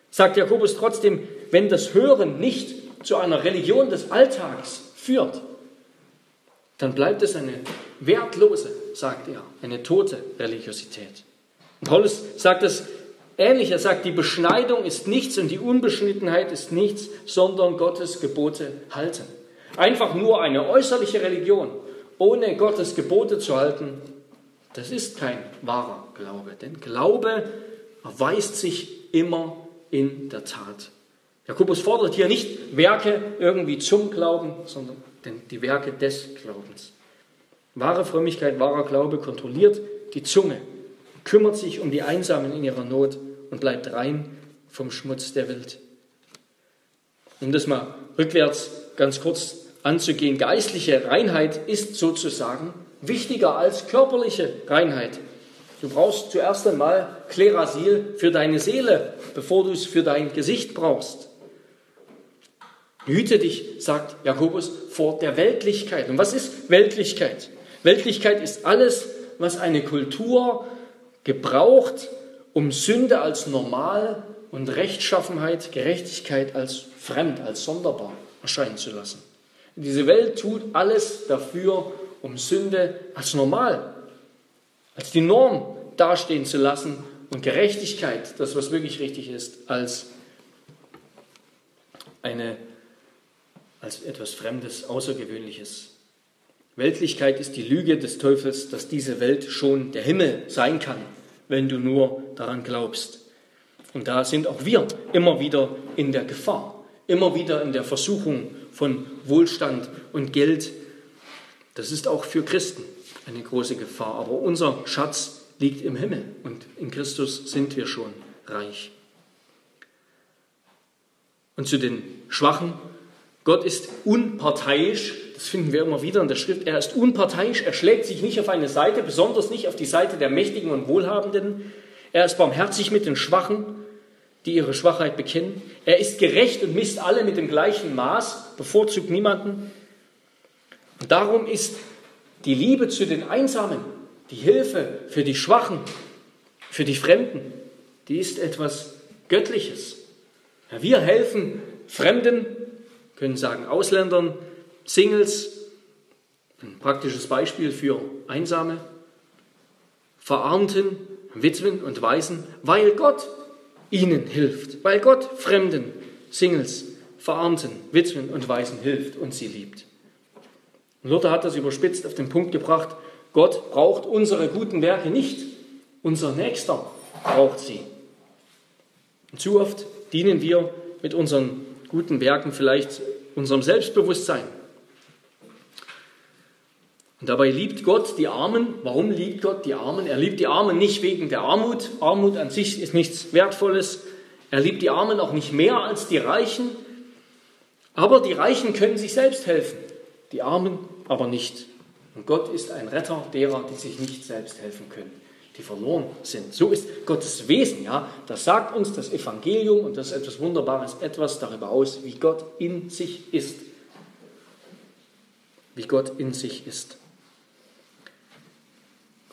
sagt Jakobus trotzdem, wenn das Hören nicht zu einer Religion des Alltags führt, dann bleibt es eine wertlose, sagt er, eine tote Religiosität. Paulus sagt es ähnlich. Er sagt, die Beschneidung ist nichts und die Unbeschnittenheit ist nichts, sondern Gottes Gebote halten. Einfach nur eine äußerliche Religion, ohne Gottes Gebote zu halten, das ist kein wahrer Glaube. Denn Glaube erweist sich immer in der Tat. Jakobus fordert hier nicht Werke irgendwie zum Glauben, sondern die Werke des Glaubens. Wahre Frömmigkeit, wahrer Glaube kontrolliert die Zunge, kümmert sich um die Einsamen in ihrer Not und bleibt rein vom Schmutz der Welt. Um das mal rückwärts ganz kurz anzugehen, geistliche Reinheit ist sozusagen wichtiger als körperliche Reinheit. Du brauchst zuerst einmal Klerasil für deine Seele, bevor du es für dein Gesicht brauchst. Hüte dich, sagt Jakobus, vor der Weltlichkeit. Und was ist Weltlichkeit? Weltlichkeit ist alles, was eine Kultur gebraucht, um Sünde als normal und Rechtschaffenheit, Gerechtigkeit als fremd, als sonderbar erscheinen zu lassen. Diese Welt tut alles dafür, um Sünde als normal, als die Norm dastehen zu lassen und Gerechtigkeit, das was wirklich richtig ist, als eine als etwas Fremdes, Außergewöhnliches Weltlichkeit ist die Lüge des Teufels, dass diese Welt schon der Himmel sein kann, wenn du nur daran glaubst. Und da sind auch wir immer wieder in der Gefahr, immer wieder in der Versuchung von Wohlstand und Geld. Das ist auch für Christen eine große Gefahr. Aber unser Schatz liegt im Himmel und in Christus sind wir schon reich. Und zu den Schwachen, Gott ist unparteiisch das finden wir immer wieder in der Schrift. Er ist unparteiisch, er schlägt sich nicht auf eine Seite, besonders nicht auf die Seite der Mächtigen und Wohlhabenden. Er ist barmherzig mit den Schwachen, die ihre Schwachheit bekennen. Er ist gerecht und misst alle mit dem gleichen Maß, bevorzugt niemanden. Und darum ist die Liebe zu den Einsamen, die Hilfe für die Schwachen, für die Fremden, die ist etwas Göttliches. Wir helfen Fremden, können sagen Ausländern, Singles, ein praktisches Beispiel für Einsame, Verarmten, Witwen und Waisen, weil Gott ihnen hilft, weil Gott Fremden, Singles, Verarmten, Witwen und Waisen hilft und sie liebt. Luther hat das überspitzt auf den Punkt gebracht, Gott braucht unsere guten Werke nicht, unser Nächster braucht sie. Und zu oft dienen wir mit unseren guten Werken vielleicht unserem Selbstbewusstsein, und dabei liebt Gott die Armen. Warum liebt Gott die Armen? Er liebt die Armen nicht wegen der Armut. Armut an sich ist nichts Wertvolles. Er liebt die Armen auch nicht mehr als die Reichen. Aber die Reichen können sich selbst helfen, die Armen aber nicht. Und Gott ist ein Retter derer, die sich nicht selbst helfen können, die verloren sind. So ist Gottes Wesen, ja. Das sagt uns das Evangelium und das ist etwas Wunderbares, etwas darüber aus, wie Gott in sich ist. Wie Gott in sich ist.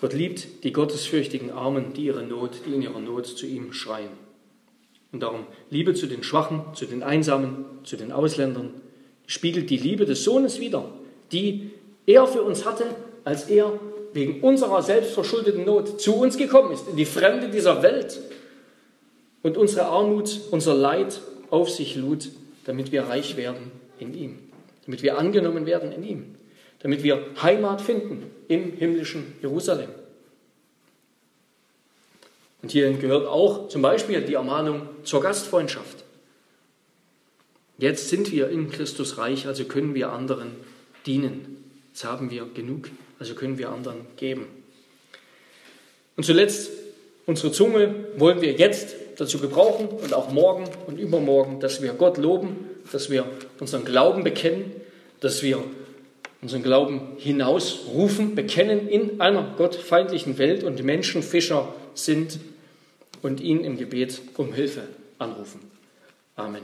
Gott liebt die gottesfürchtigen Armen, die ihre Not, die in ihrer Not zu ihm schreien. Und darum Liebe zu den Schwachen, zu den Einsamen, zu den Ausländern, spiegelt die Liebe des Sohnes wider, die er für uns hatte, als er wegen unserer selbstverschuldeten Not zu uns gekommen ist, in die Fremde dieser Welt und unsere Armut, unser Leid auf sich lud, damit wir reich werden in ihm, damit wir angenommen werden in ihm, damit wir Heimat finden im himmlischen Jerusalem. Und hierhin gehört auch zum Beispiel die Ermahnung zur Gastfreundschaft. Jetzt sind wir in Christus reich, also können wir anderen dienen. Jetzt haben wir genug, also können wir anderen geben. Und zuletzt, unsere Zunge wollen wir jetzt dazu gebrauchen und auch morgen und übermorgen, dass wir Gott loben, dass wir unseren Glauben bekennen, dass wir unseren Glauben hinausrufen, bekennen in einer gottfeindlichen Welt und Menschenfischer sind und ihn im Gebet um Hilfe anrufen. Amen.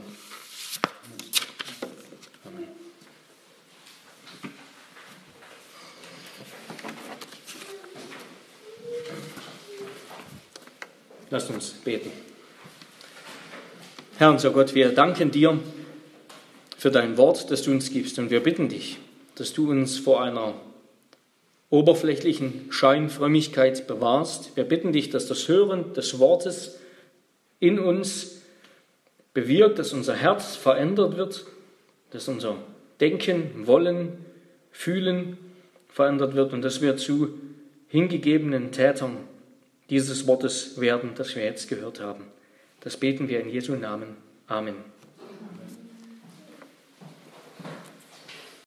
Lasst uns beten. Herr unser Gott, wir danken dir für dein Wort, das du uns gibst und wir bitten dich, dass du uns vor einer oberflächlichen Scheinfrömmigkeit bewahrst. Wir bitten dich, dass das Hören des Wortes in uns bewirkt, dass unser Herz verändert wird, dass unser Denken, Wollen, Fühlen verändert wird und dass wir zu hingegebenen Tätern dieses Wortes werden, das wir jetzt gehört haben. Das beten wir in Jesu Namen. Amen.